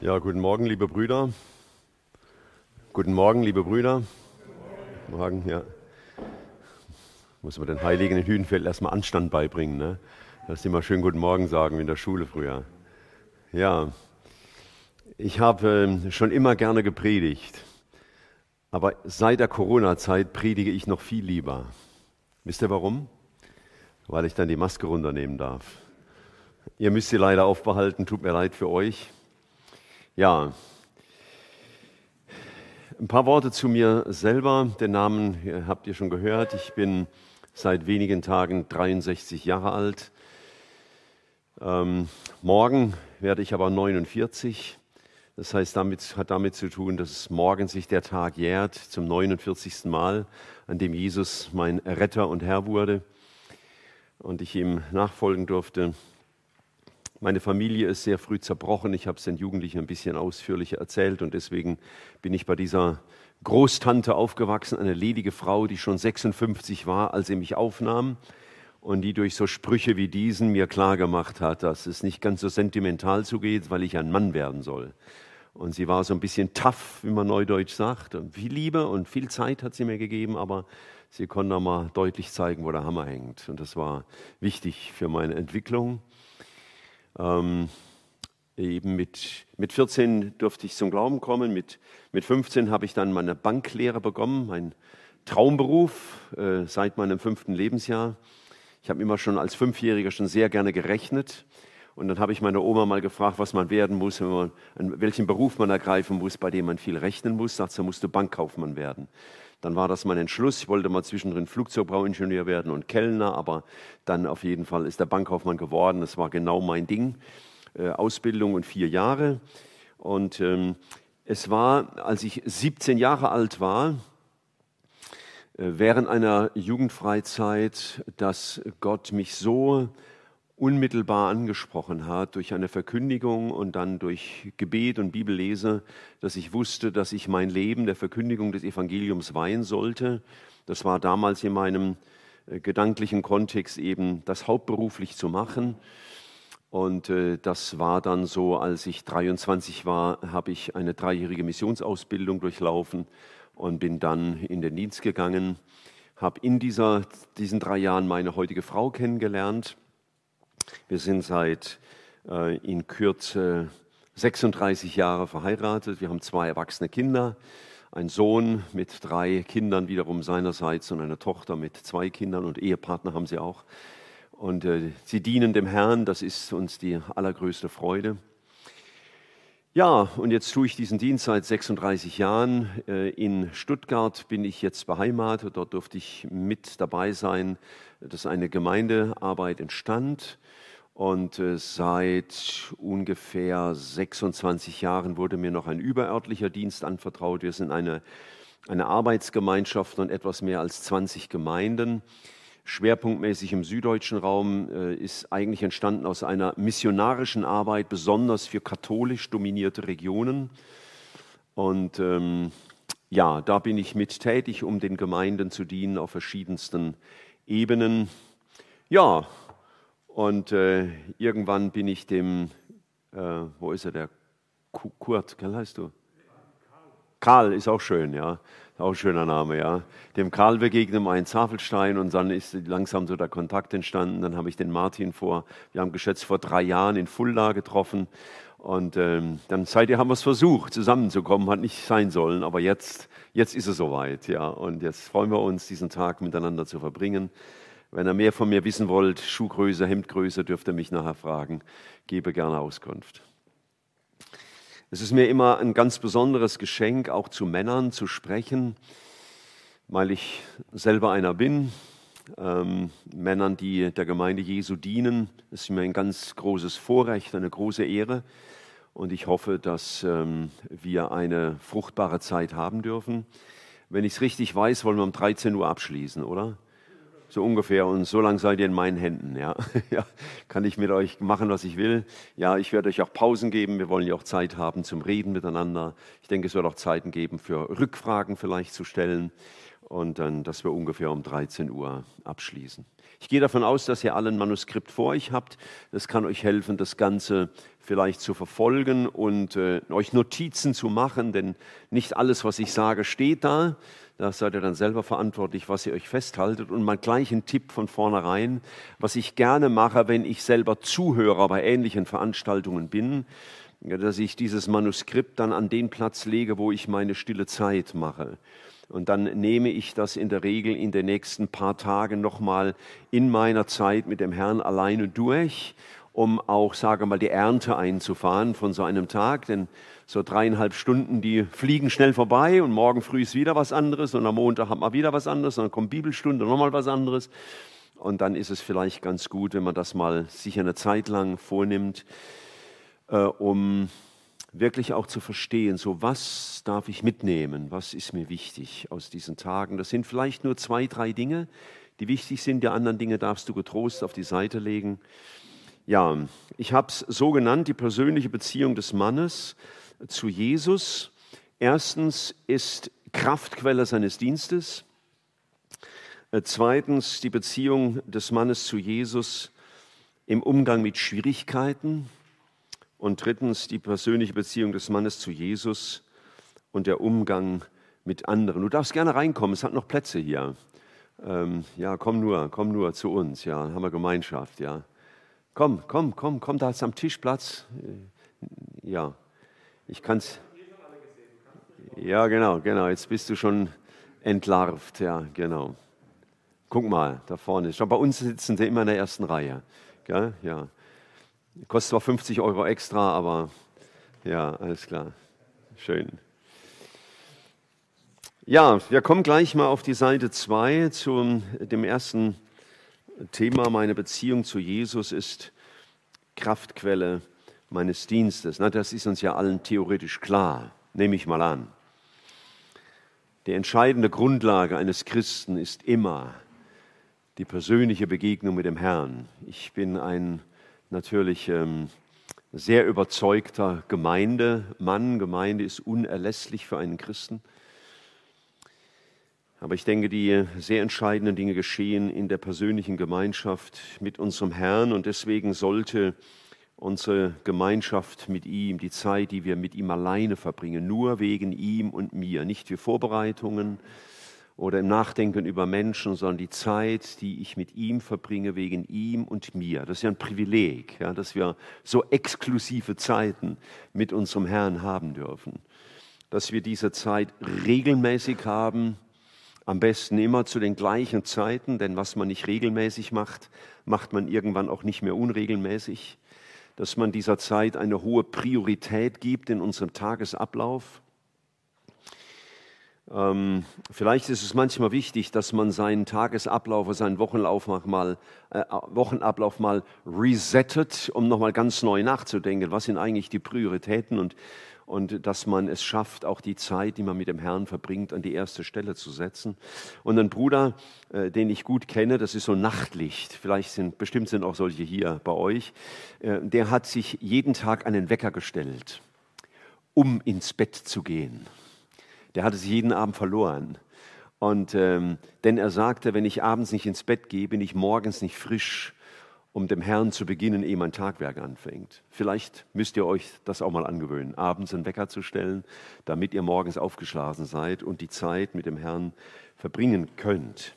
Ja, guten Morgen, liebe Brüder. Guten Morgen, liebe Brüder. Morgen, ja. Muss man den Heiligen in Hühnfeld erstmal Anstand beibringen, ne? Dass sie mal schön Guten Morgen sagen, wie in der Schule früher. Ja, ich habe ähm, schon immer gerne gepredigt, aber seit der Corona-Zeit predige ich noch viel lieber. Wisst ihr warum? Weil ich dann die Maske runternehmen darf. Ihr müsst sie leider aufbehalten, tut mir leid für euch. Ja, ein paar Worte zu mir selber. Den Namen habt ihr schon gehört. Ich bin seit wenigen Tagen 63 Jahre alt. Ähm, morgen werde ich aber 49. Das heißt, damit hat damit zu tun, dass morgen sich der Tag jährt zum 49. Mal, an dem Jesus mein Retter und Herr wurde und ich ihm nachfolgen durfte. Meine Familie ist sehr früh zerbrochen. Ich habe es den Jugendlichen ein bisschen ausführlicher erzählt und deswegen bin ich bei dieser Großtante aufgewachsen, eine ledige Frau, die schon 56 war, als sie mich aufnahm und die durch so Sprüche wie diesen mir klargemacht hat, dass es nicht ganz so sentimental zugeht, weil ich ein Mann werden soll. Und sie war so ein bisschen tough, wie man neudeutsch sagt. Und viel Liebe und viel Zeit hat sie mir gegeben, aber sie konnte mal deutlich zeigen, wo der Hammer hängt. Und das war wichtig für meine Entwicklung. Ähm, eben mit, mit 14 durfte ich zum Glauben kommen, mit, mit 15 habe ich dann meine Banklehre bekommen, mein Traumberuf äh, seit meinem fünften Lebensjahr. Ich habe immer schon als Fünfjähriger schon sehr gerne gerechnet. Und dann habe ich meine Oma mal gefragt, was man werden muss, man, welchen Beruf man ergreifen muss, bei dem man viel rechnen muss. Sagt sie, musst du Bankkaufmann werden. Dann war das mein Entschluss. Ich wollte mal zwischendrin Flugzeugbauingenieur werden und Kellner, aber dann auf jeden Fall ist der Bankkaufmann geworden. Das war genau mein Ding. Äh, Ausbildung und vier Jahre. Und ähm, es war, als ich 17 Jahre alt war, äh, während einer Jugendfreizeit, dass Gott mich so unmittelbar angesprochen hat durch eine Verkündigung und dann durch Gebet und Bibellese, dass ich wusste, dass ich mein Leben der Verkündigung des Evangeliums weihen sollte. Das war damals in meinem äh, gedanklichen Kontext eben das hauptberuflich zu machen. Und äh, das war dann so, als ich 23 war, habe ich eine dreijährige Missionsausbildung durchlaufen und bin dann in den Dienst gegangen, habe in dieser, diesen drei Jahren meine heutige Frau kennengelernt wir sind seit äh, in Kürze 36 Jahre verheiratet. Wir haben zwei erwachsene Kinder, einen Sohn mit drei Kindern wiederum seinerseits und eine Tochter mit zwei Kindern und Ehepartner haben sie auch. Und äh, sie dienen dem Herrn, das ist uns die allergrößte Freude. Ja, und jetzt tue ich diesen Dienst seit 36 Jahren. Äh, in Stuttgart bin ich jetzt beheimatet. Dort durfte ich mit dabei sein, dass eine Gemeindearbeit entstand. Und äh, seit ungefähr 26 Jahren wurde mir noch ein überörtlicher Dienst anvertraut. Wir sind eine, eine Arbeitsgemeinschaft von etwas mehr als 20 Gemeinden. Schwerpunktmäßig im süddeutschen Raum äh, ist eigentlich entstanden aus einer missionarischen Arbeit, besonders für katholisch dominierte Regionen. Und ähm, ja, da bin ich mit tätig, um den Gemeinden zu dienen auf verschiedensten Ebenen. Ja, und äh, irgendwann bin ich dem, äh, wo ist er, der Kurt, wie heißt du? Karl ist auch schön, ja. Auch ein schöner Name, ja. Dem Karl begegnet um einen Zafelstein und dann ist langsam so der Kontakt entstanden. Dann habe ich den Martin vor, wir haben geschätzt vor drei Jahren in Fulda getroffen. Und ähm, dann seitdem haben wir es versucht, zusammenzukommen, hat nicht sein sollen, aber jetzt, jetzt ist es soweit, ja. Und jetzt freuen wir uns, diesen Tag miteinander zu verbringen. Wenn ihr mehr von mir wissen wollt, Schuhgröße, Hemdgröße, dürft ihr mich nachher fragen. Gebe gerne Auskunft. Es ist mir immer ein ganz besonderes Geschenk, auch zu Männern zu sprechen, weil ich selber einer bin. Ähm, Männern, die der Gemeinde Jesu dienen, ist mir ein ganz großes Vorrecht, eine große Ehre. Und ich hoffe, dass ähm, wir eine fruchtbare Zeit haben dürfen. Wenn ich es richtig weiß, wollen wir um 13 Uhr abschließen, oder? So ungefähr. Und so lange seid ihr in meinen Händen. Ja. ja, kann ich mit euch machen, was ich will. Ja, ich werde euch auch Pausen geben. Wir wollen ja auch Zeit haben zum Reden miteinander. Ich denke, es wird auch Zeiten geben, für Rückfragen vielleicht zu stellen. und dann, dass wir ungefähr um 13 Uhr abschließen. Ich gehe davon aus, dass ihr alle ein Manuskript vor euch habt. Das kann euch helfen, das Ganze vielleicht zu verfolgen und äh, euch Notizen zu machen, denn nicht alles, was ich sage, steht da. Da seid ihr dann selber verantwortlich, was ihr euch festhaltet. Und mal gleich ein Tipp von vornherein, was ich gerne mache, wenn ich selber Zuhörer bei ähnlichen Veranstaltungen bin, dass ich dieses Manuskript dann an den Platz lege, wo ich meine stille Zeit mache. Und dann nehme ich das in der Regel in den nächsten paar Tagen nochmal in meiner Zeit mit dem Herrn alleine durch, um auch, sage mal, die Ernte einzufahren von so einem Tag. Denn so dreieinhalb Stunden, die fliegen schnell vorbei und morgen früh ist wieder was anderes und am Montag hat man wieder was anderes und dann kommt Bibelstunde, nochmal was anderes. Und dann ist es vielleicht ganz gut, wenn man das mal sicher eine Zeit lang vornimmt, äh, um wirklich auch zu verstehen, so was darf ich mitnehmen, was ist mir wichtig aus diesen Tagen. Das sind vielleicht nur zwei, drei Dinge, die wichtig sind. Die anderen Dinge darfst du getrost auf die Seite legen. Ja, ich habe es so genannt, die persönliche Beziehung des Mannes zu Jesus. Erstens ist Kraftquelle seines Dienstes. Äh, zweitens die Beziehung des Mannes zu Jesus im Umgang mit Schwierigkeiten. Und drittens die persönliche Beziehung des Mannes zu Jesus und der Umgang mit anderen. Du darfst gerne reinkommen, es hat noch Plätze hier. Ähm, ja, komm nur, komm nur zu uns, ja, haben wir Gemeinschaft, ja. Komm, komm, komm, komm, da ist am Tisch Platz. Äh, ja, ich kann es. Ja, genau, genau, jetzt bist du schon entlarvt, ja, genau. Guck mal, da vorne. Schon bei uns sitzen sie immer in der ersten Reihe. Gell? Ja. Kostet zwar 50 Euro extra, aber ja, alles klar. Schön. Ja, wir kommen gleich mal auf die Seite 2 zu dem ersten Thema. Meine Beziehung zu Jesus ist Kraftquelle meines Dienstes. Na, das ist uns ja allen theoretisch klar, nehme ich mal an. Die entscheidende Grundlage eines Christen ist immer die persönliche Begegnung mit dem Herrn. Ich bin ein natürlich ähm, sehr überzeugter Gemeindemann. Gemeinde ist unerlässlich für einen Christen. Aber ich denke, die sehr entscheidenden Dinge geschehen in der persönlichen Gemeinschaft mit unserem Herrn und deswegen sollte unsere Gemeinschaft mit ihm, die Zeit, die wir mit ihm alleine verbringen, nur wegen ihm und mir, nicht für Vorbereitungen, oder im Nachdenken über Menschen, sondern die Zeit, die ich mit ihm verbringe, wegen ihm und mir. Das ist ja ein Privileg, ja, dass wir so exklusive Zeiten mit unserem Herrn haben dürfen. Dass wir diese Zeit regelmäßig haben, am besten immer zu den gleichen Zeiten, denn was man nicht regelmäßig macht, macht man irgendwann auch nicht mehr unregelmäßig. Dass man dieser Zeit eine hohe Priorität gibt in unserem Tagesablauf. Ähm, vielleicht ist es manchmal wichtig, dass man seinen Tagesablauf oder seinen Wochenlauf mal, äh, Wochenablauf mal resettet, um nochmal ganz neu nachzudenken, was sind eigentlich die Prioritäten und, und dass man es schafft, auch die Zeit, die man mit dem Herrn verbringt, an die erste Stelle zu setzen. Und ein Bruder, äh, den ich gut kenne, das ist so Nachtlicht, vielleicht sind, bestimmt sind auch solche hier bei euch, äh, der hat sich jeden Tag einen Wecker gestellt, um ins Bett zu gehen der hatte sich jeden Abend verloren. Und ähm, denn er sagte, wenn ich abends nicht ins Bett gehe, bin ich morgens nicht frisch, um dem Herrn zu beginnen, ehe mein Tagwerk anfängt. Vielleicht müsst ihr euch das auch mal angewöhnen, abends einen Wecker zu stellen, damit ihr morgens aufgeschlafen seid und die Zeit mit dem Herrn verbringen könnt.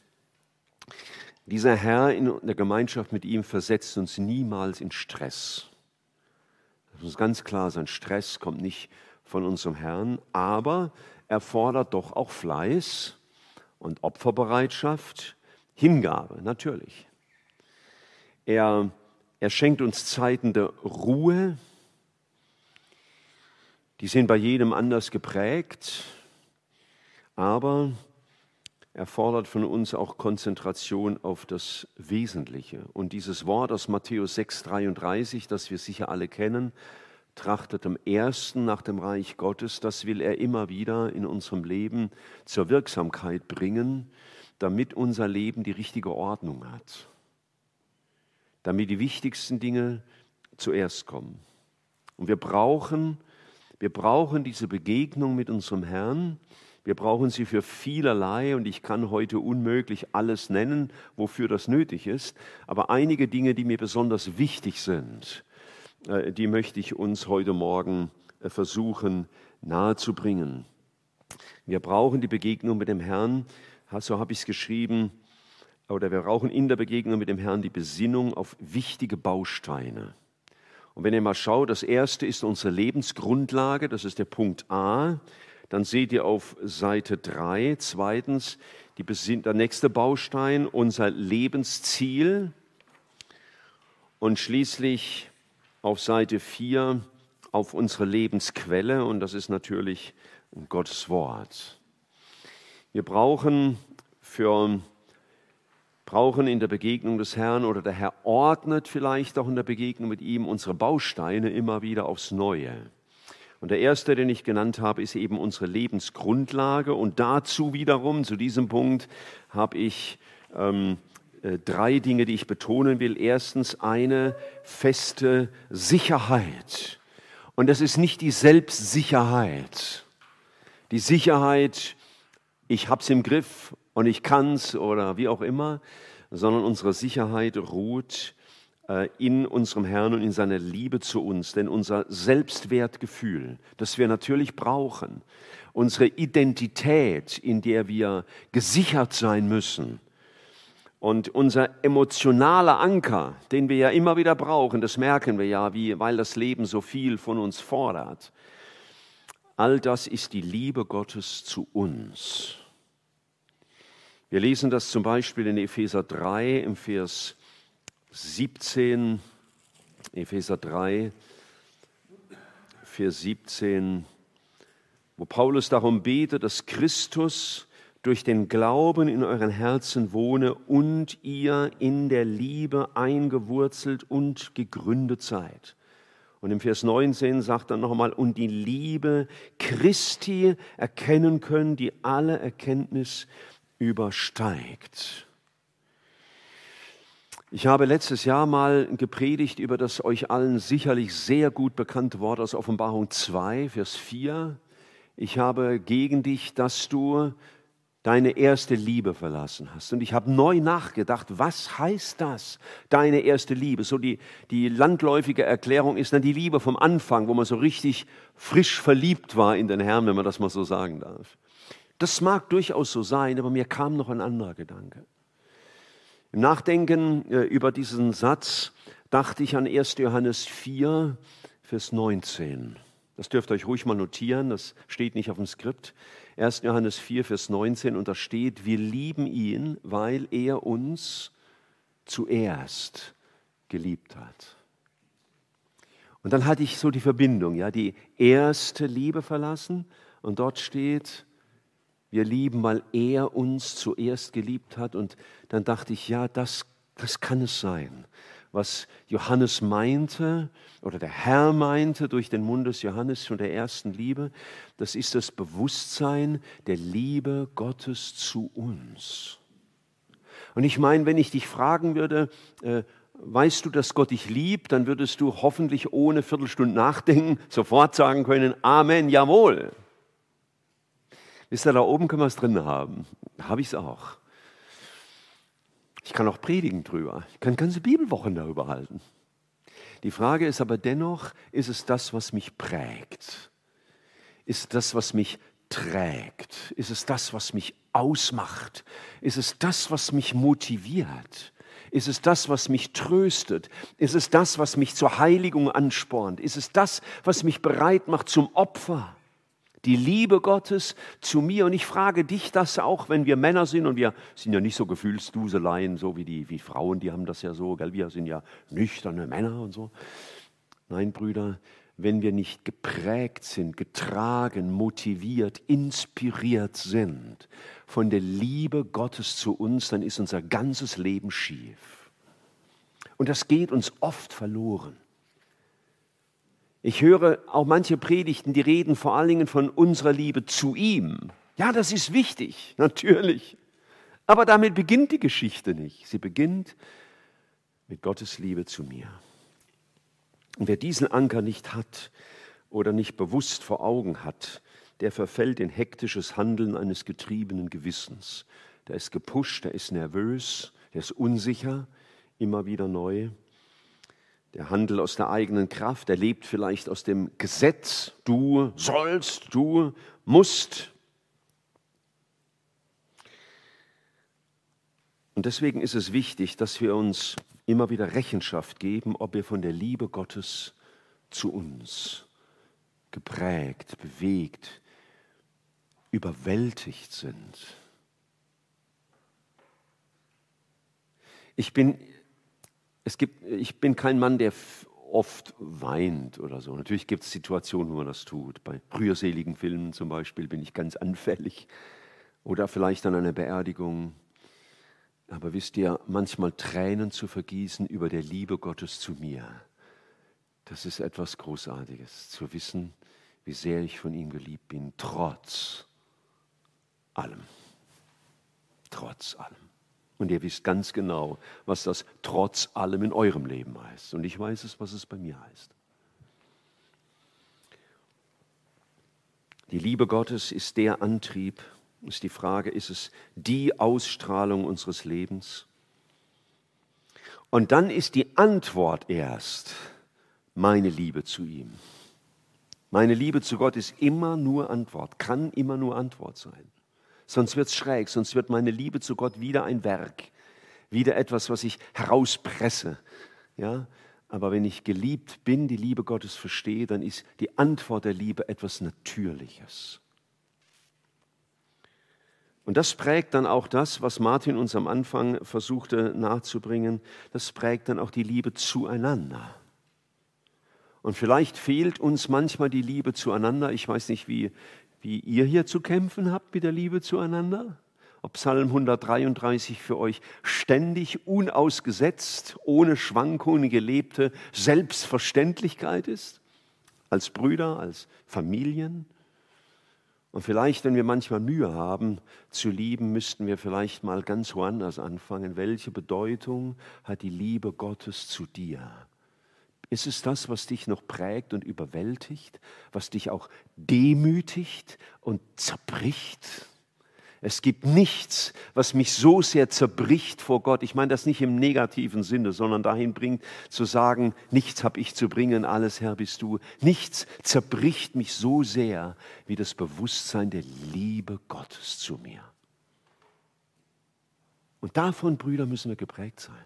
Dieser Herr in der Gemeinschaft mit ihm versetzt uns niemals in Stress. Das muss ganz klar sein, Stress kommt nicht von unserem Herrn, aber erfordert doch auch Fleiß und Opferbereitschaft, Hingabe, natürlich. Er, er schenkt uns Zeiten der Ruhe, die sind bei jedem anders geprägt, aber er fordert von uns auch Konzentration auf das Wesentliche. Und dieses Wort aus Matthäus 6,33, das wir sicher alle kennen, trachtet am ersten nach dem Reich Gottes, das will er immer wieder in unserem Leben zur Wirksamkeit bringen, damit unser Leben die richtige Ordnung hat, damit die wichtigsten Dinge zuerst kommen. Und wir brauchen, wir brauchen diese Begegnung mit unserem Herrn, Wir brauchen sie für vielerlei und ich kann heute unmöglich alles nennen, wofür das nötig ist. Aber einige Dinge, die mir besonders wichtig sind, äh, die möchte ich uns heute Morgen äh, versuchen nahezubringen. Wir brauchen die Begegnung mit dem Herrn, so habe ich es geschrieben, oder wir brauchen in der Begegnung mit dem Herrn die Besinnung auf wichtige Bausteine. Und wenn ihr mal schaut, das erste ist unsere Lebensgrundlage, das ist der Punkt A. Dann seht ihr auf Seite 3 zweitens die, der nächste Baustein, unser Lebensziel. Und schließlich auf Seite 4 auf unsere Lebensquelle und das ist natürlich Gottes Wort. Wir brauchen für brauchen in der Begegnung des Herrn oder der Herr ordnet vielleicht auch in der Begegnung mit ihm unsere Bausteine immer wieder aufs Neue. Und der erste, den ich genannt habe, ist eben unsere Lebensgrundlage. Und dazu wiederum, zu diesem Punkt, habe ich ähm, äh, drei Dinge, die ich betonen will. Erstens eine feste Sicherheit. Und das ist nicht die Selbstsicherheit. Die Sicherheit, ich habe es im Griff und ich kann es oder wie auch immer, sondern unsere Sicherheit ruht äh, in unserem Herrn und in seiner Liebe zu uns. Denn unser Selbstwertgefühl, das wir natürlich brauchen, unsere Identität, in der wir gesichert sein müssen, und unser emotionaler Anker, den wir ja immer wieder brauchen, das merken wir ja, wie, weil das Leben so viel von uns fordert. All das ist die Liebe Gottes zu uns. Wir lesen das zum Beispiel in Epheser 3 im Vers 17, Epheser 3, Vers 17, wo Paulus darum betet, dass Christus durch den Glauben in euren Herzen wohne und ihr in der Liebe eingewurzelt und gegründet seid. Und im Vers 19 sagt er nochmal, und die Liebe Christi erkennen können, die alle Erkenntnis übersteigt. Ich habe letztes Jahr mal gepredigt über das euch allen sicherlich sehr gut bekannte Wort aus Offenbarung 2, Vers 4. Ich habe gegen dich, dass du deine erste Liebe verlassen hast. Und ich habe neu nachgedacht, was heißt das, deine erste Liebe? So die, die landläufige Erklärung ist dann die Liebe vom Anfang, wo man so richtig frisch verliebt war in den Herrn, wenn man das mal so sagen darf. Das mag durchaus so sein, aber mir kam noch ein anderer Gedanke. Im Nachdenken äh, über diesen Satz dachte ich an 1. Johannes 4, Vers 19. Das dürft ihr euch ruhig mal notieren, das steht nicht auf dem Skript. 1. Johannes 4, Vers 19 und da steht, wir lieben ihn, weil er uns zuerst geliebt hat. Und dann hatte ich so die Verbindung, ja, die erste Liebe verlassen und dort steht, wir lieben, weil er uns zuerst geliebt hat. Und dann dachte ich, ja, das, das kann es sein. Was Johannes meinte oder der Herr meinte durch den Mund des Johannes von der ersten Liebe, das ist das Bewusstsein der Liebe Gottes zu uns. Und ich meine, wenn ich dich fragen würde, äh, weißt du, dass Gott dich liebt, dann würdest du hoffentlich ohne Viertelstunde nachdenken sofort sagen können, Amen, jawohl. Wisst ihr, da oben können wir es drin haben. Habe ich es auch. Ich kann auch predigen drüber. Ich kann ganze Bibelwochen darüber halten. Die Frage ist aber dennoch, ist es das, was mich prägt? Ist das, was mich trägt? Ist es das, was mich ausmacht? Ist es das, was mich motiviert? Ist es das, was mich tröstet? Ist es das, was mich zur Heiligung anspornt? Ist es das, was mich bereit macht zum Opfer? Die Liebe Gottes zu mir. Und ich frage dich das auch, wenn wir Männer sind und wir sind ja nicht so Gefühlsduseleien, so wie die wie Frauen, die haben das ja so, gell? wir sind ja nüchterne Männer und so. Nein, Brüder, wenn wir nicht geprägt sind, getragen, motiviert, inspiriert sind von der Liebe Gottes zu uns, dann ist unser ganzes Leben schief. Und das geht uns oft verloren. Ich höre auch manche Predigten, die reden vor allen Dingen von unserer Liebe zu ihm. Ja, das ist wichtig, natürlich. Aber damit beginnt die Geschichte nicht. Sie beginnt mit Gottes Liebe zu mir. Und wer diesen Anker nicht hat oder nicht bewusst vor Augen hat, der verfällt in hektisches Handeln eines getriebenen Gewissens. Der ist gepusht, der ist nervös, der ist unsicher, immer wieder neu. Der handelt aus der eigenen Kraft, er lebt vielleicht aus dem Gesetz, du sollst, du musst. Und deswegen ist es wichtig, dass wir uns immer wieder Rechenschaft geben, ob wir von der Liebe Gottes zu uns geprägt, bewegt, überwältigt sind. Ich bin, es gibt, ich bin kein Mann, der oft weint oder so. Natürlich gibt es Situationen, wo man das tut. Bei rührseligen Filmen zum Beispiel bin ich ganz anfällig. Oder vielleicht an einer Beerdigung. Aber wisst ihr, manchmal Tränen zu vergießen über der Liebe Gottes zu mir, das ist etwas Großartiges, zu wissen, wie sehr ich von ihm geliebt bin, trotz allem. Trotz allem. Und ihr wisst ganz genau, was das trotz allem in eurem Leben heißt. Und ich weiß es, was es bei mir heißt. Die Liebe Gottes ist der Antrieb, ist die Frage, ist es die Ausstrahlung unseres Lebens? Und dann ist die Antwort erst meine Liebe zu ihm. Meine Liebe zu Gott ist immer nur Antwort, kann immer nur Antwort sein. Sonst wird es schräg, sonst wird meine Liebe zu Gott wieder ein Werk, wieder etwas, was ich herauspresse. Ja? Aber wenn ich geliebt bin, die Liebe Gottes verstehe, dann ist die Antwort der Liebe etwas Natürliches. Und das prägt dann auch das, was Martin uns am Anfang versuchte nahezubringen, das prägt dann auch die Liebe zueinander. Und vielleicht fehlt uns manchmal die Liebe zueinander. Ich weiß nicht, wie, wie ihr hier zu kämpfen habt mit der Liebe zueinander. Ob Psalm 133 für euch ständig, unausgesetzt, ohne Schwankungen gelebte Selbstverständlichkeit ist. Als Brüder, als Familien. Und vielleicht, wenn wir manchmal Mühe haben zu lieben, müssten wir vielleicht mal ganz woanders anfangen. Welche Bedeutung hat die Liebe Gottes zu dir? Ist es das, was dich noch prägt und überwältigt, was dich auch demütigt und zerbricht? Es gibt nichts, was mich so sehr zerbricht vor Gott. Ich meine das nicht im negativen Sinne, sondern dahin bringt zu sagen, nichts habe ich zu bringen, alles Herr bist du. Nichts zerbricht mich so sehr wie das Bewusstsein der Liebe Gottes zu mir. Und davon, Brüder, müssen wir geprägt sein.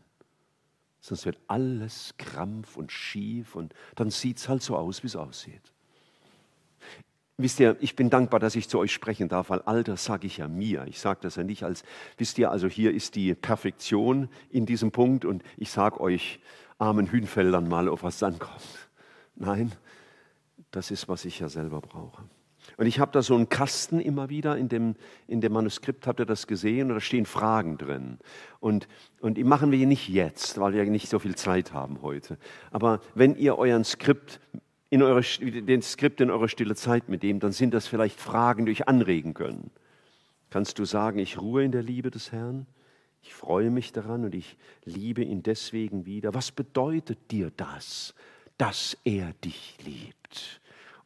Sonst wird alles krampf und schief und dann sieht es halt so aus, wie es aussieht. Wisst ihr, ich bin dankbar, dass ich zu euch sprechen darf, weil Alter sage ich ja mir. Ich sage das ja nicht als, wisst ihr, also hier ist die Perfektion in diesem Punkt und ich sage euch armen Hühnfeldern mal, auf was dann kommt. Nein, das ist, was ich ja selber brauche. Und ich habe da so einen Kasten immer wieder in dem, in dem Manuskript, habt ihr das gesehen? Und da stehen Fragen drin. Und, und die machen wir nicht jetzt, weil wir nicht so viel Zeit haben heute. Aber wenn ihr euren Skript in eure, den Skript in eurer stille Zeit mitnehmt, dann sind das vielleicht Fragen, die euch anregen können. Kannst du sagen, ich ruhe in der Liebe des Herrn? Ich freue mich daran und ich liebe ihn deswegen wieder. Was bedeutet dir das, dass er dich liebt?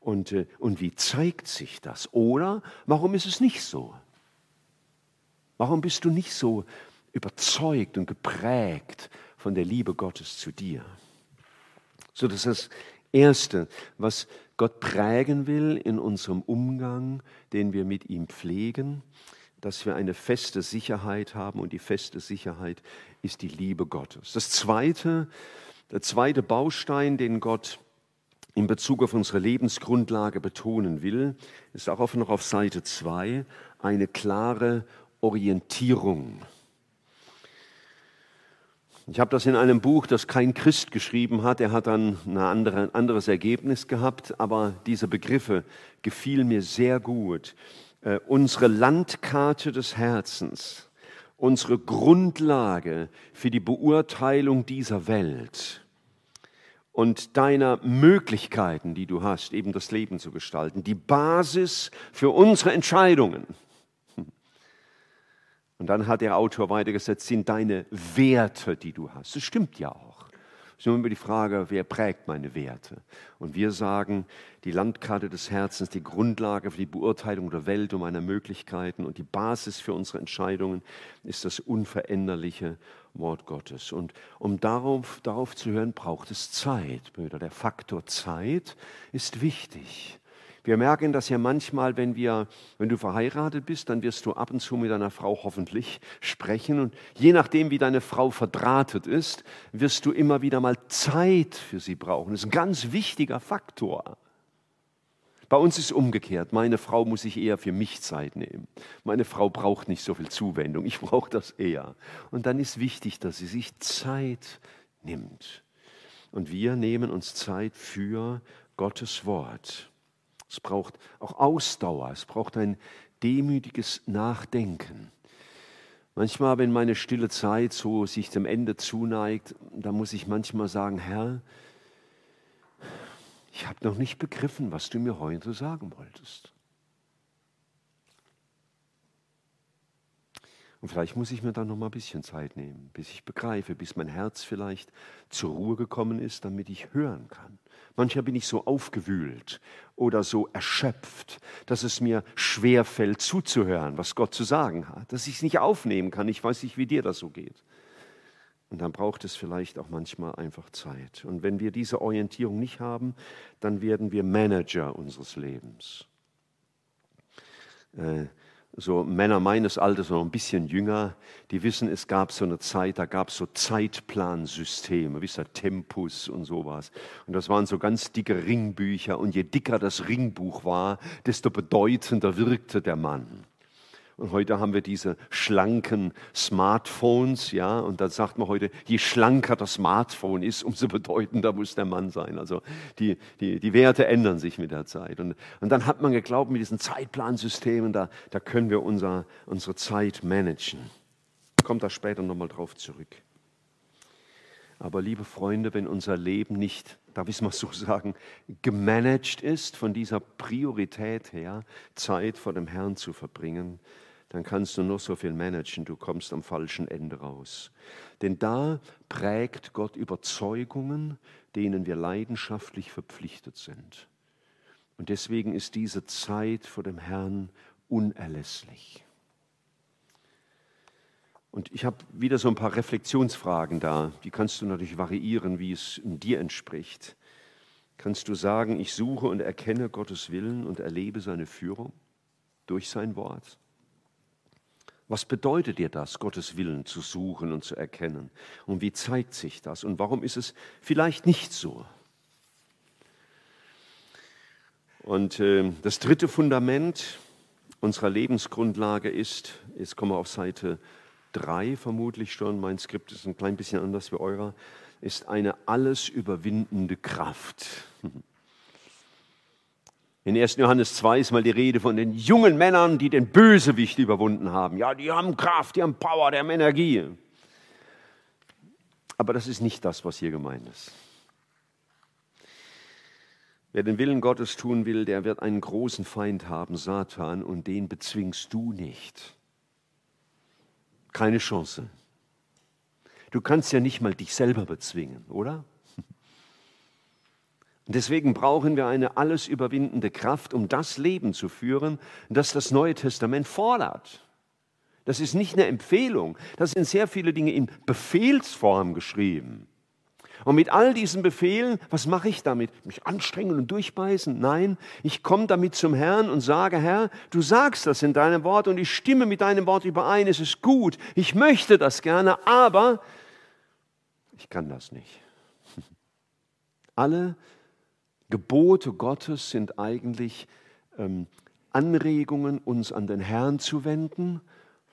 Und, äh, und wie zeigt sich das? Oder warum ist es nicht so? Warum bist du nicht so überzeugt und geprägt von der Liebe Gottes zu dir? So, das ist das Erste, was Gott prägen will in unserem Umgang, den wir mit ihm pflegen, dass wir eine feste Sicherheit haben und die feste Sicherheit ist die Liebe Gottes. Das zweite, der zweite Baustein, den Gott in Bezug auf unsere Lebensgrundlage betonen will, ist auch noch auf Seite 2 eine klare Orientierung. Ich habe das in einem Buch, das kein Christ geschrieben hat. Er hat dann andere, ein anderes Ergebnis gehabt, aber diese Begriffe gefielen mir sehr gut. Äh, unsere Landkarte des Herzens, unsere Grundlage für die Beurteilung dieser Welt und deiner Möglichkeiten, die du hast, eben das Leben zu gestalten. Die Basis für unsere Entscheidungen. Und dann hat der Autor weitergesetzt, sind deine Werte, die du hast. Das stimmt ja auch. Es ist immer die Frage, wer prägt meine Werte? Und wir sagen, die Landkarte des Herzens, die Grundlage für die Beurteilung der Welt und meiner Möglichkeiten und die Basis für unsere Entscheidungen ist das unveränderliche Wort Gottes. Und um darauf, darauf zu hören, braucht es Zeit, Brüder. Der Faktor Zeit ist wichtig. Wir merken das ja manchmal, wenn, wir, wenn du verheiratet bist, dann wirst du ab und zu mit deiner Frau hoffentlich sprechen. Und je nachdem, wie deine Frau verdrahtet ist, wirst du immer wieder mal Zeit für sie brauchen. Das ist ein ganz wichtiger Faktor. Bei uns ist umgekehrt. Meine Frau muss sich eher für mich Zeit nehmen. Meine Frau braucht nicht so viel Zuwendung. Ich brauche das eher. Und dann ist wichtig, dass sie sich Zeit nimmt. Und wir nehmen uns Zeit für Gottes Wort. Es braucht auch Ausdauer, es braucht ein demütiges Nachdenken. Manchmal, wenn meine stille Zeit so sich dem Ende zuneigt, da muss ich manchmal sagen, Herr, ich habe noch nicht begriffen, was du mir heute sagen wolltest. Und vielleicht muss ich mir dann noch mal ein bisschen Zeit nehmen, bis ich begreife, bis mein Herz vielleicht zur Ruhe gekommen ist, damit ich hören kann. Manchmal bin ich so aufgewühlt oder so erschöpft, dass es mir schwer fällt zuzuhören, was Gott zu sagen hat, dass ich es nicht aufnehmen kann. Ich weiß nicht, wie dir das so geht. Und dann braucht es vielleicht auch manchmal einfach Zeit. Und wenn wir diese Orientierung nicht haben, dann werden wir Manager unseres Lebens. Äh, so Männer meines Alters, noch ein bisschen jünger, die wissen, es gab so eine Zeit, da gab es so Zeitplansysteme, wie der Tempus und sowas. Und das waren so ganz dicke Ringbücher. Und je dicker das Ringbuch war, desto bedeutender wirkte der Mann. Und heute haben wir diese schlanken Smartphones, ja, und da sagt man heute, je schlanker das Smartphone ist, umso bedeutender muss der Mann sein. Also die, die, die Werte ändern sich mit der Zeit. Und, und dann hat man geglaubt, mit diesen Zeitplansystemen, da, da können wir unser, unsere Zeit managen. Kommt da später nochmal drauf zurück. Aber liebe Freunde, wenn unser Leben nicht, darf ich es mal so sagen, gemanagt ist von dieser Priorität her, Zeit vor dem Herrn zu verbringen, dann kannst du noch so viel managen, du kommst am falschen Ende raus. Denn da prägt Gott Überzeugungen, denen wir leidenschaftlich verpflichtet sind. Und deswegen ist diese Zeit vor dem Herrn unerlässlich. Und ich habe wieder so ein paar Reflexionsfragen da. Die kannst du natürlich variieren, wie es dir entspricht. Kannst du sagen, ich suche und erkenne Gottes Willen und erlebe seine Führung durch sein Wort? Was bedeutet dir das, Gottes Willen zu suchen und zu erkennen? Und wie zeigt sich das? Und warum ist es vielleicht nicht so? Und äh, das dritte Fundament unserer Lebensgrundlage ist, jetzt kommen wir auf Seite 3 vermutlich schon, mein Skript ist ein klein bisschen anders wie eurer, ist eine alles überwindende Kraft. In 1. Johannes 2 ist mal die Rede von den jungen Männern, die den Bösewicht überwunden haben. Ja, die haben Kraft, die haben Power, die haben Energie. Aber das ist nicht das, was hier gemeint ist. Wer den Willen Gottes tun will, der wird einen großen Feind haben, Satan, und den bezwingst du nicht. Keine Chance. Du kannst ja nicht mal dich selber bezwingen, oder? Deswegen brauchen wir eine alles überwindende Kraft, um das Leben zu führen, das das Neue Testament fordert. Das ist nicht eine Empfehlung, das sind sehr viele Dinge in Befehlsform geschrieben. Und mit all diesen Befehlen, was mache ich damit? Mich anstrengen und durchbeißen? Nein, ich komme damit zum Herrn und sage, Herr, du sagst das in deinem Wort und ich stimme mit deinem Wort überein, es ist gut, ich möchte das gerne, aber ich kann das nicht. Alle Gebote Gottes sind eigentlich ähm, Anregungen, uns an den Herrn zu wenden.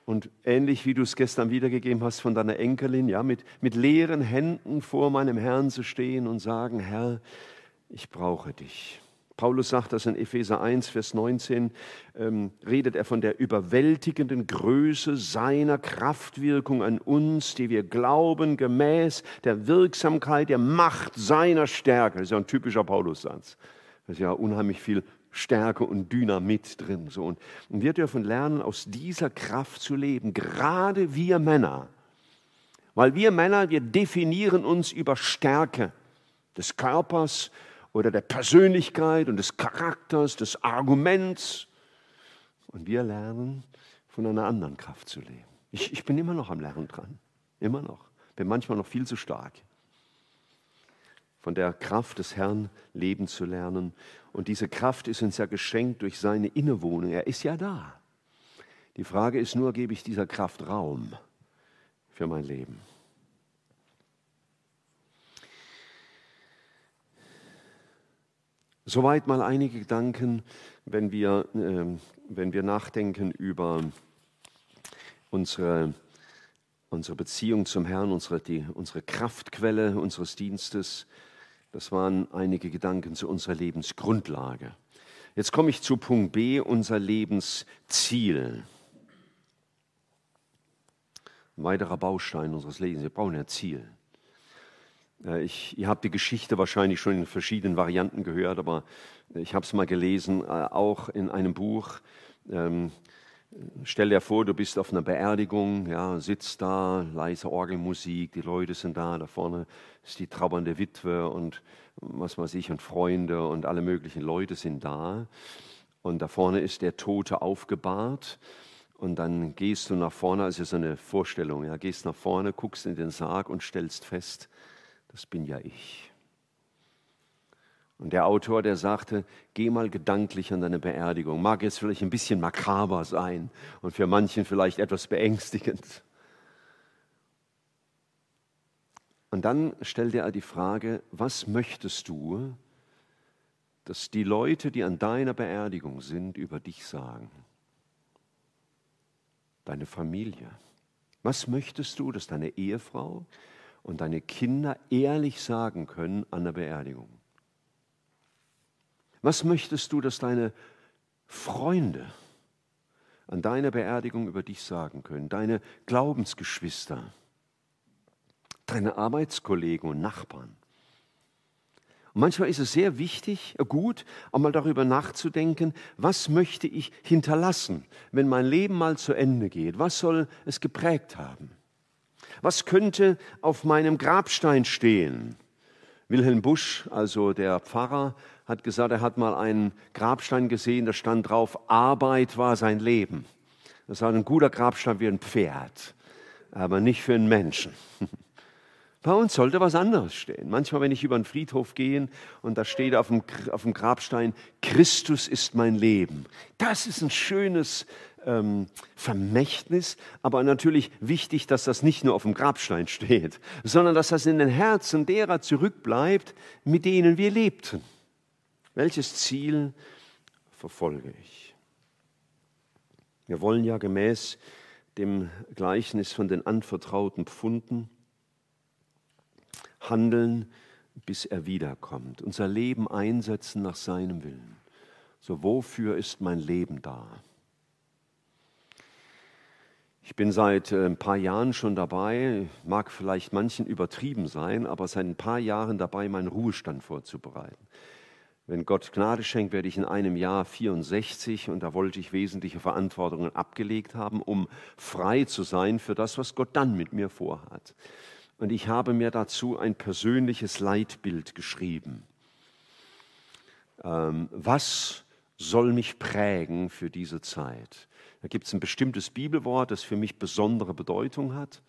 Und ähnlich wie du es gestern wiedergegeben hast von deiner Enkelin, ja, mit, mit leeren Händen vor meinem Herrn zu stehen und sagen, Herr, ich brauche dich. Paulus sagt das in Epheser 1, Vers 19, ähm, redet er von der überwältigenden Größe seiner Kraftwirkung an uns, die wir glauben, gemäß der Wirksamkeit, der Macht seiner Stärke. Das ist ja ein typischer Paulus-Satz. Da ist ja unheimlich viel Stärke und Dynamit drin. So. Und, und wir dürfen lernen, aus dieser Kraft zu leben, gerade wir Männer. Weil wir Männer, wir definieren uns über Stärke des Körpers oder der Persönlichkeit und des Charakters, des Arguments. Und wir lernen, von einer anderen Kraft zu leben. Ich, ich bin immer noch am Lernen dran. Immer noch. Bin manchmal noch viel zu stark. Von der Kraft des Herrn leben zu lernen. Und diese Kraft ist uns ja geschenkt durch seine Innewohnung. Er ist ja da. Die Frage ist nur, gebe ich dieser Kraft Raum für mein Leben? Soweit mal einige Gedanken, wenn wir, äh, wenn wir nachdenken über unsere, unsere Beziehung zum Herrn, unsere, die, unsere Kraftquelle unseres Dienstes. Das waren einige Gedanken zu unserer Lebensgrundlage. Jetzt komme ich zu Punkt B, unser Lebensziel. Ein weiterer Baustein unseres Lebens. Wir brauchen ein Ziel. Äh, ich, ihr habt die Geschichte wahrscheinlich schon in verschiedenen Varianten gehört, aber ich habe es mal gelesen, äh, auch in einem Buch. Ähm, stell dir vor, du bist auf einer Beerdigung, ja, sitzt da, leise Orgelmusik, die Leute sind da, da vorne ist die trauernde Witwe und was weiß ich, und Freunde und alle möglichen Leute sind da. Und da vorne ist der Tote aufgebahrt. Und dann gehst du nach vorne, also so eine Vorstellung, ja, gehst nach vorne, guckst in den Sarg und stellst fest, das bin ja ich. Und der Autor, der sagte, geh mal gedanklich an deine Beerdigung. Mag jetzt vielleicht ein bisschen makaber sein und für manchen vielleicht etwas beängstigend. Und dann stellt er die Frage, was möchtest du, dass die Leute, die an deiner Beerdigung sind, über dich sagen? Deine Familie. Was möchtest du, dass deine Ehefrau, und deine Kinder ehrlich sagen können an der Beerdigung? Was möchtest du, dass deine Freunde an deiner Beerdigung über dich sagen können? Deine Glaubensgeschwister, deine Arbeitskollegen und Nachbarn? Und manchmal ist es sehr wichtig, äh, gut, einmal darüber nachzudenken, was möchte ich hinterlassen, wenn mein Leben mal zu Ende geht? Was soll es geprägt haben? Was könnte auf meinem Grabstein stehen? Wilhelm Busch, also der Pfarrer, hat gesagt, er hat mal einen Grabstein gesehen, da stand drauf, Arbeit war sein Leben. Das war ein guter Grabstein wie ein Pferd, aber nicht für einen Menschen. Bei uns sollte was anderes stehen. Manchmal, wenn ich über einen Friedhof gehe und da steht auf dem, auf dem Grabstein, Christus ist mein Leben. Das ist ein schönes ähm, Vermächtnis, aber natürlich wichtig, dass das nicht nur auf dem Grabstein steht, sondern dass das in den Herzen derer zurückbleibt, mit denen wir lebten. Welches Ziel verfolge ich? Wir wollen ja gemäß dem Gleichnis von den anvertrauten Pfunden handeln, bis er wiederkommt, unser Leben einsetzen nach seinem Willen. So, wofür ist mein Leben da? Ich bin seit äh, ein paar Jahren schon dabei, mag vielleicht manchen übertrieben sein, aber seit ein paar Jahren dabei, meinen Ruhestand vorzubereiten. Wenn Gott Gnade schenkt, werde ich in einem Jahr 64 und da wollte ich wesentliche Verantwortungen abgelegt haben, um frei zu sein für das, was Gott dann mit mir vorhat. Und ich habe mir dazu ein persönliches Leitbild geschrieben. Ähm, was soll mich prägen für diese Zeit? Da gibt es ein bestimmtes Bibelwort, das für mich besondere Bedeutung hat.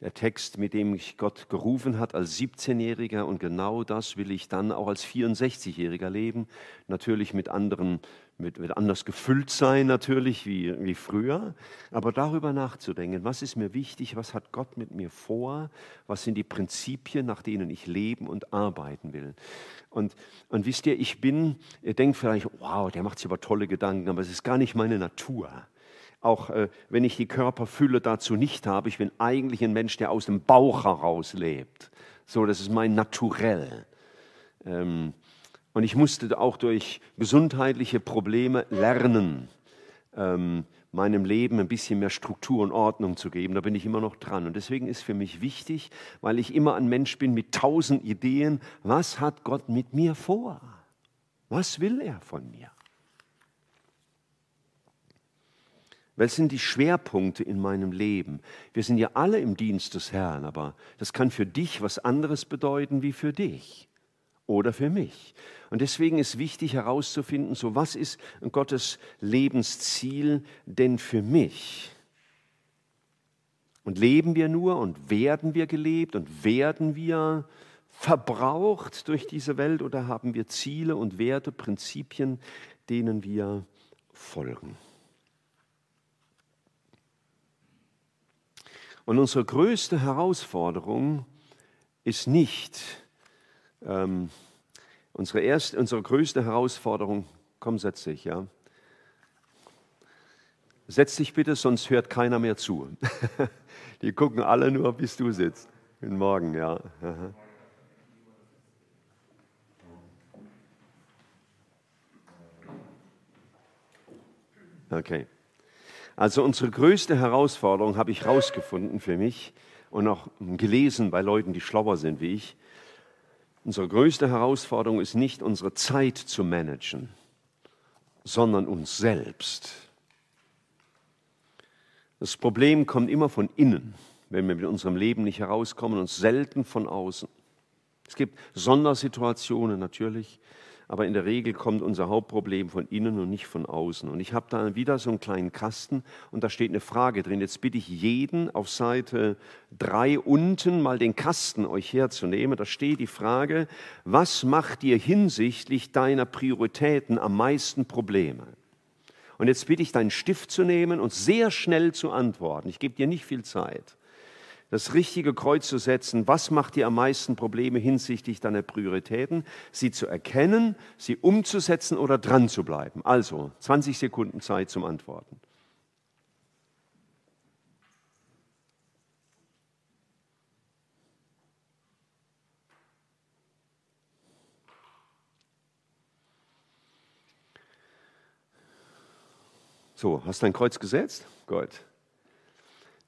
Der Text, mit dem mich Gott gerufen hat als 17-Jähriger und genau das will ich dann auch als 64-Jähriger leben. Natürlich mit anderen, mit, mit anders gefüllt sein natürlich wie, wie früher, aber darüber nachzudenken, was ist mir wichtig, was hat Gott mit mir vor, was sind die Prinzipien, nach denen ich leben und arbeiten will. Und, und wisst ihr, ich bin, ihr denkt vielleicht, wow, der macht sich aber tolle Gedanken, aber es ist gar nicht meine Natur auch äh, wenn ich die Körperfülle dazu nicht habe, ich bin eigentlich ein Mensch, der aus dem Bauch heraus lebt. So, das ist mein Naturell. Ähm, und ich musste auch durch gesundheitliche Probleme lernen, ähm, meinem Leben ein bisschen mehr Struktur und Ordnung zu geben. Da bin ich immer noch dran. Und deswegen ist für mich wichtig, weil ich immer ein Mensch bin mit tausend Ideen, was hat Gott mit mir vor? Was will er von mir? Was sind die Schwerpunkte in meinem Leben? Wir sind ja alle im Dienst des Herrn, aber das kann für dich was anderes bedeuten wie für dich oder für mich. Und deswegen ist wichtig herauszufinden, so was ist Gottes Lebensziel denn für mich? Und leben wir nur und werden wir gelebt und werden wir verbraucht durch diese Welt oder haben wir Ziele und Werte, Prinzipien, denen wir folgen? Und unsere größte Herausforderung ist nicht, ähm, unsere, erste, unsere größte Herausforderung, komm, setz dich, ja. Setz dich bitte, sonst hört keiner mehr zu. Die gucken alle nur, bis du sitzt. Guten Morgen, ja. Okay. Also unsere größte Herausforderung habe ich herausgefunden für mich und auch gelesen bei Leuten, die schlauer sind wie ich. Unsere größte Herausforderung ist nicht unsere Zeit zu managen, sondern uns selbst. Das Problem kommt immer von innen, wenn wir mit unserem Leben nicht herauskommen und selten von außen. Es gibt Sondersituationen natürlich, aber in der Regel kommt unser Hauptproblem von innen und nicht von außen. Und ich habe da wieder so einen kleinen Kasten und da steht eine Frage drin. Jetzt bitte ich jeden auf Seite 3 unten mal den Kasten euch herzunehmen. Da steht die Frage, was macht dir hinsichtlich deiner Prioritäten am meisten Probleme? Und jetzt bitte ich deinen Stift zu nehmen und sehr schnell zu antworten. Ich gebe dir nicht viel Zeit das richtige Kreuz zu setzen, was macht dir am meisten Probleme hinsichtlich deiner Prioritäten, sie zu erkennen, sie umzusetzen oder dran zu bleiben. Also 20 Sekunden Zeit zum Antworten. So, hast dein Kreuz gesetzt? Gut.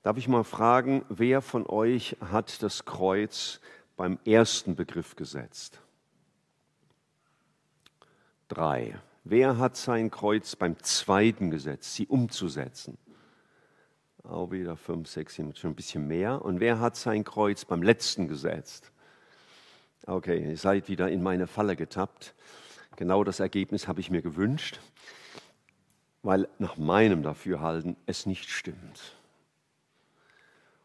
Darf ich mal fragen, wer von euch hat das Kreuz beim ersten Begriff gesetzt? Drei. Wer hat sein Kreuz beim zweiten gesetzt, sie umzusetzen? Auch wieder fünf, sechs, sieben, schon ein bisschen mehr. Und wer hat sein Kreuz beim letzten gesetzt? Okay, ihr seid wieder in meine Falle getappt. Genau das Ergebnis habe ich mir gewünscht, weil nach meinem Dafürhalten es nicht stimmt.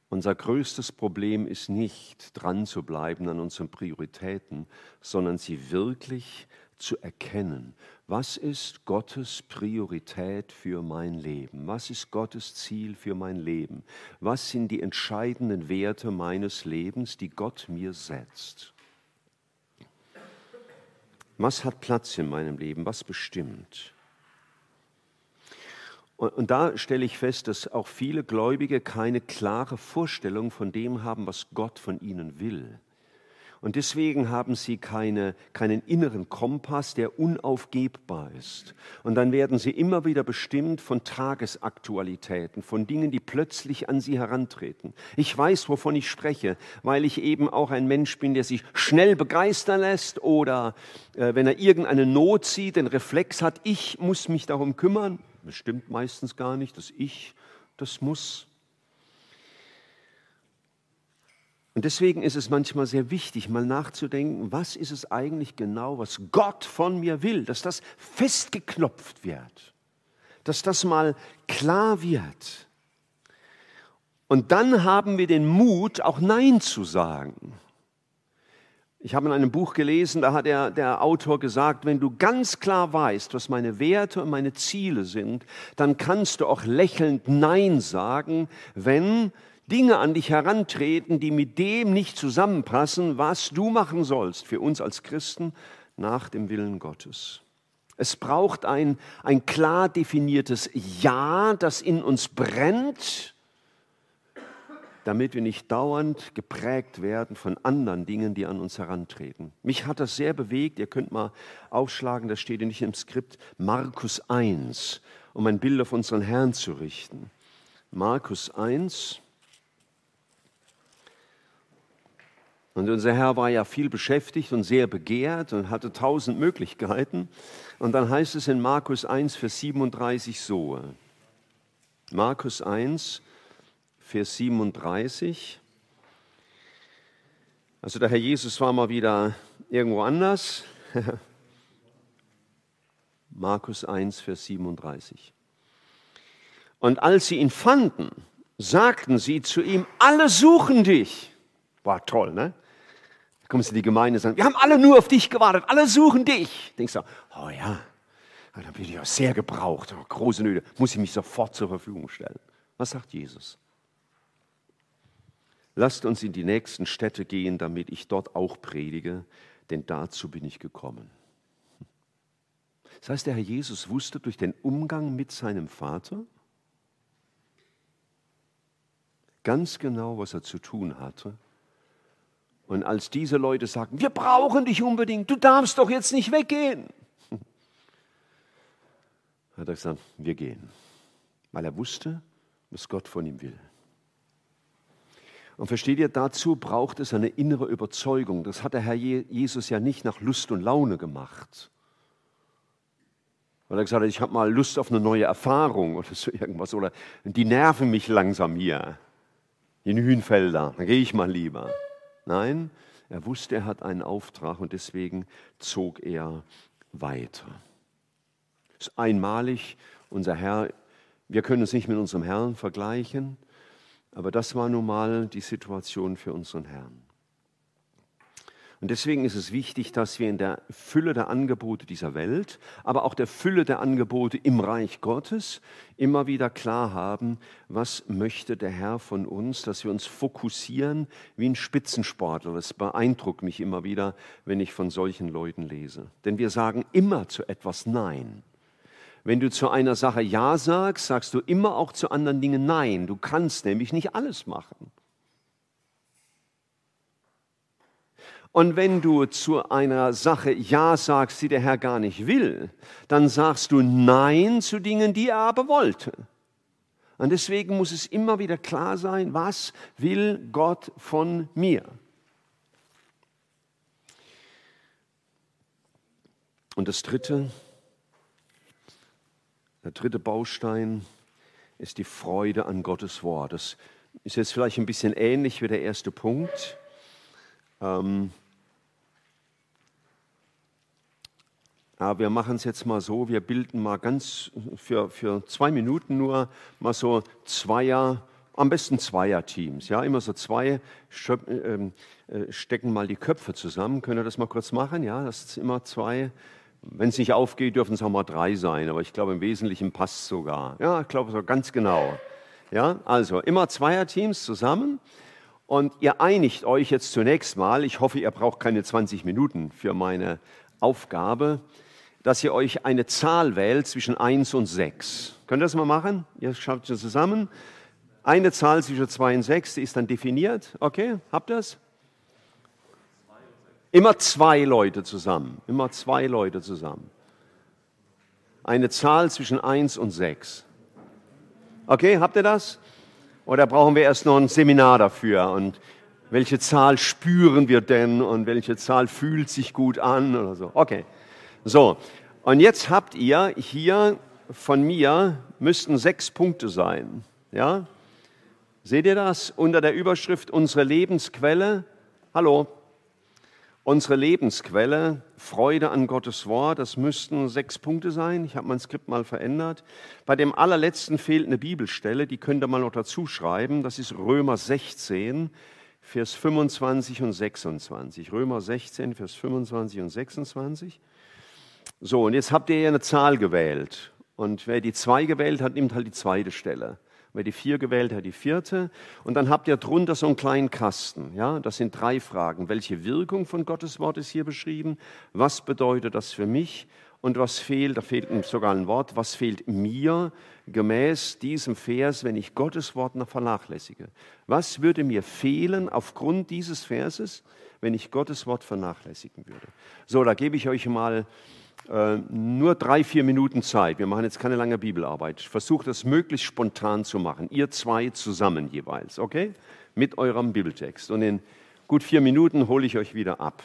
Unser größtes Problem ist nicht dran zu bleiben an unseren Prioritäten, sondern sie wirklich zu erkennen. Was ist Gottes Priorität für mein Leben? Was ist Gottes Ziel für mein Leben? Was sind die entscheidenden Werte meines Lebens, die Gott mir setzt? Was hat Platz in meinem Leben? Was bestimmt? Und, und da stelle ich fest, dass auch viele Gläubige keine klare Vorstellung von dem haben, was Gott von ihnen will. Und deswegen haben sie keine, keinen inneren Kompass, der unaufgebbar ist. Und dann werden sie immer wieder bestimmt von Tagesaktualitäten, von Dingen, die plötzlich an sie herantreten. Ich weiß, wovon ich spreche, weil ich eben auch ein Mensch bin, der sich schnell begeistern lässt oder äh, wenn er irgendeine Not sieht, den Reflex hat, ich muss mich darum kümmern. Das stimmt meistens gar nicht, dass ich das muss. Und deswegen ist es manchmal sehr wichtig, mal nachzudenken, was ist es eigentlich genau, was Gott von mir will, dass das festgeklopft wird, dass das mal klar wird. Und dann haben wir den Mut, auch Nein zu sagen. Ich habe in einem Buch gelesen, da hat der, der Autor gesagt, wenn du ganz klar weißt, was meine Werte und meine Ziele sind, dann kannst du auch lächelnd Nein sagen, wenn Dinge an dich herantreten, die mit dem nicht zusammenpassen, was du machen sollst für uns als Christen nach dem Willen Gottes. Es braucht ein, ein klar definiertes Ja, das in uns brennt, damit wir nicht dauernd geprägt werden von anderen Dingen, die an uns herantreten. Mich hat das sehr bewegt. Ihr könnt mal aufschlagen, das steht nicht im Skript, Markus 1, um ein Bild auf unseren Herrn zu richten. Markus 1, Und unser Herr war ja viel beschäftigt und sehr begehrt und hatte tausend Möglichkeiten. Und dann heißt es in Markus 1, Vers 37 so. Markus 1, Vers 37. Also der Herr Jesus war mal wieder irgendwo anders. Markus 1, Vers 37. Und als sie ihn fanden, sagten sie zu ihm, alle suchen dich. War toll, ne? Da kommen sie in die Gemeinde und sagen, wir haben alle nur auf dich gewartet, alle suchen dich. Denkst du, oh ja, dann bin ich auch sehr gebraucht, große Nöte, muss ich mich sofort zur Verfügung stellen. Was sagt Jesus? Lasst uns in die nächsten Städte gehen, damit ich dort auch predige, denn dazu bin ich gekommen. Das heißt, der Herr Jesus wusste durch den Umgang mit seinem Vater ganz genau, was er zu tun hatte. Und als diese Leute sagten, wir brauchen dich unbedingt, du darfst doch jetzt nicht weggehen, hat er gesagt, wir gehen, weil er wusste, was Gott von ihm will. Und versteht ihr, dazu braucht es eine innere Überzeugung. Das hat der Herr Jesus ja nicht nach Lust und Laune gemacht. Weil er gesagt hat, ich habe mal Lust auf eine neue Erfahrung oder so irgendwas. Oder die nerven mich langsam hier in Hühnfelder. Da gehe ich mal lieber. Nein, er wusste, er hat einen Auftrag und deswegen zog er weiter. Das ist einmalig. Unser Herr, wir können uns nicht mit unserem Herrn vergleichen. Aber das war nun mal die Situation für unseren Herrn. Und deswegen ist es wichtig, dass wir in der Fülle der Angebote dieser Welt, aber auch der Fülle der Angebote im Reich Gottes immer wieder klar haben, was möchte der Herr von uns, dass wir uns fokussieren wie ein Spitzensportler. Das beeindruckt mich immer wieder, wenn ich von solchen Leuten lese. Denn wir sagen immer zu etwas Nein. Wenn du zu einer Sache Ja sagst, sagst du immer auch zu anderen Dingen Nein. Du kannst nämlich nicht alles machen. Und wenn du zu einer Sache Ja sagst, die der Herr gar nicht will, dann sagst du Nein zu Dingen, die er aber wollte. Und deswegen muss es immer wieder klar sein, was will Gott von mir? Und das Dritte, der dritte Baustein ist die Freude an Gottes Wort. Das ist jetzt vielleicht ein bisschen ähnlich wie der erste Punkt. Ähm, aber wir machen es jetzt mal so, wir bilden mal ganz für, für zwei Minuten nur mal so Zweier, am besten Zweier-Teams. Ja, immer so zwei ähm, äh, stecken mal die Köpfe zusammen. Können wir das mal kurz machen? Ja, das ist immer zwei wenn es nicht aufgeht, dürfen es auch mal drei sein, aber ich glaube, im Wesentlichen passt es sogar. Ja, ich glaube so ganz genau. Ja, also immer Zweierteams zusammen und ihr einigt euch jetzt zunächst mal, ich hoffe, ihr braucht keine 20 Minuten für meine Aufgabe, dass ihr euch eine Zahl wählt zwischen 1 und 6. Könnt ihr das mal machen? Ihr schaut es zusammen. Eine Zahl zwischen 2 und 6, die ist dann definiert. Okay, habt ihr das? Immer zwei Leute zusammen. Immer zwei Leute zusammen. Eine Zahl zwischen 1 und 6. Okay, habt ihr das? Oder brauchen wir erst noch ein Seminar dafür? Und welche Zahl spüren wir denn und welche Zahl fühlt sich gut an oder so? Okay. So. Und jetzt habt ihr hier von mir müssten sechs Punkte sein. Ja? Seht ihr das? Unter der Überschrift unsere Lebensquelle. Hallo, Unsere Lebensquelle, Freude an Gottes Wort, das müssten sechs Punkte sein. Ich habe mein Skript mal verändert. Bei dem allerletzten fehlt eine Bibelstelle, die könnt ihr mal noch dazu schreiben. Das ist Römer 16, Vers 25 und 26. Römer 16, Vers 25 und 26. So, und jetzt habt ihr ja eine Zahl gewählt. Und wer die zwei gewählt hat, nimmt halt die zweite Stelle. Wer die vier gewählt hat, die vierte. Und dann habt ihr drunter so einen kleinen Kasten. Ja, das sind drei Fragen. Welche Wirkung von Gottes Wort ist hier beschrieben? Was bedeutet das für mich? Und was fehlt, da fehlt sogar ein Wort, was fehlt mir gemäß diesem Vers, wenn ich Gottes Wort noch vernachlässige? Was würde mir fehlen aufgrund dieses Verses, wenn ich Gottes Wort vernachlässigen würde? So, da gebe ich euch mal äh, nur drei, vier Minuten Zeit. Wir machen jetzt keine lange Bibelarbeit. Versucht das möglichst spontan zu machen. Ihr zwei zusammen jeweils, okay? Mit eurem Bibeltext. Und in gut vier Minuten hole ich euch wieder ab.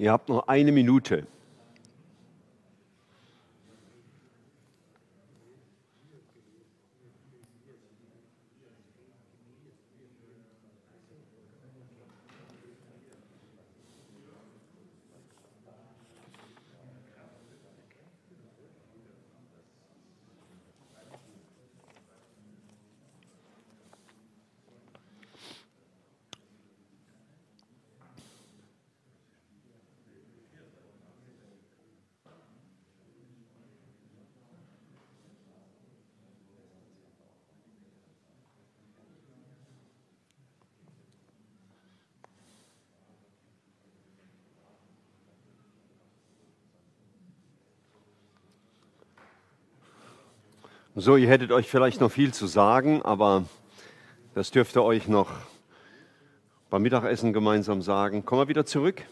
Ihr habt noch eine Minute. So, ihr hättet euch vielleicht noch viel zu sagen, aber das dürft ihr euch noch beim Mittagessen gemeinsam sagen. Kommen wir wieder zurück.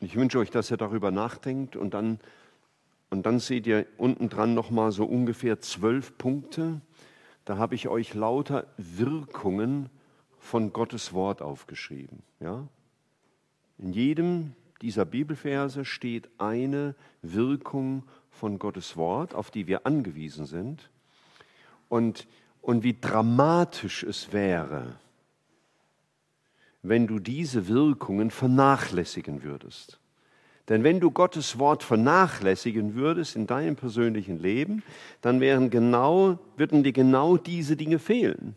Ich wünsche euch, dass ihr darüber nachdenkt und dann, und dann seht ihr unten dran nochmal so ungefähr zwölf Punkte da habe ich euch lauter Wirkungen von Gottes Wort aufgeschrieben. Ja? In jedem dieser Bibelverse steht eine Wirkung von Gottes Wort, auf die wir angewiesen sind. Und, und wie dramatisch es wäre, wenn du diese Wirkungen vernachlässigen würdest. Denn wenn du Gottes Wort vernachlässigen würdest in deinem persönlichen Leben, dann wären genau, würden dir genau diese Dinge fehlen.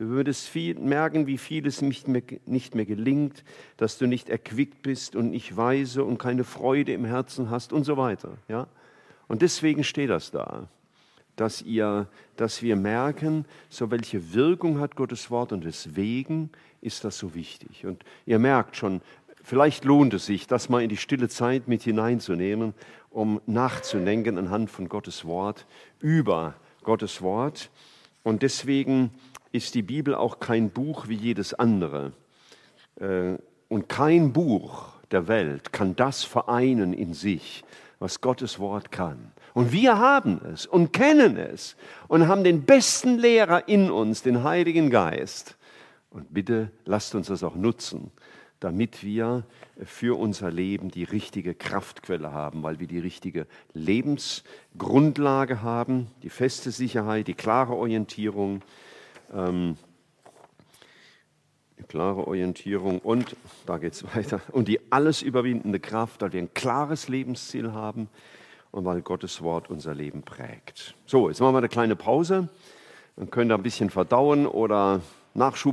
Du würdest viel, merken, wie vieles nicht mehr, nicht mehr gelingt, dass du nicht erquickt bist und nicht weise und keine Freude im Herzen hast und so weiter. Ja? Und deswegen steht das da, dass, ihr, dass wir merken, so welche Wirkung hat Gottes Wort und deswegen ist das so wichtig. Und ihr merkt schon, Vielleicht lohnt es sich, das mal in die stille Zeit mit hineinzunehmen, um nachzudenken anhand von Gottes Wort, über Gottes Wort. Und deswegen ist die Bibel auch kein Buch wie jedes andere. Äh, und kein Buch der Welt kann das vereinen in sich, was Gottes Wort kann. Und wir haben es und kennen es und haben den besten Lehrer in uns, den Heiligen Geist. Und bitte lasst uns das auch nutzen, damit wir für unser Leben die richtige Kraftquelle haben, weil wir die richtige Lebensgrundlage haben, die feste Sicherheit, die klare Orientierung, ähm, die klare Orientierung und, da geht es weiter, und die alles überwindende Kraft, weil wir ein klares Lebensziel haben und weil Gottes Wort unser Leben prägt. So, jetzt machen wir eine kleine Pause. Dann könnt ihr ein bisschen verdauen oder Nachschub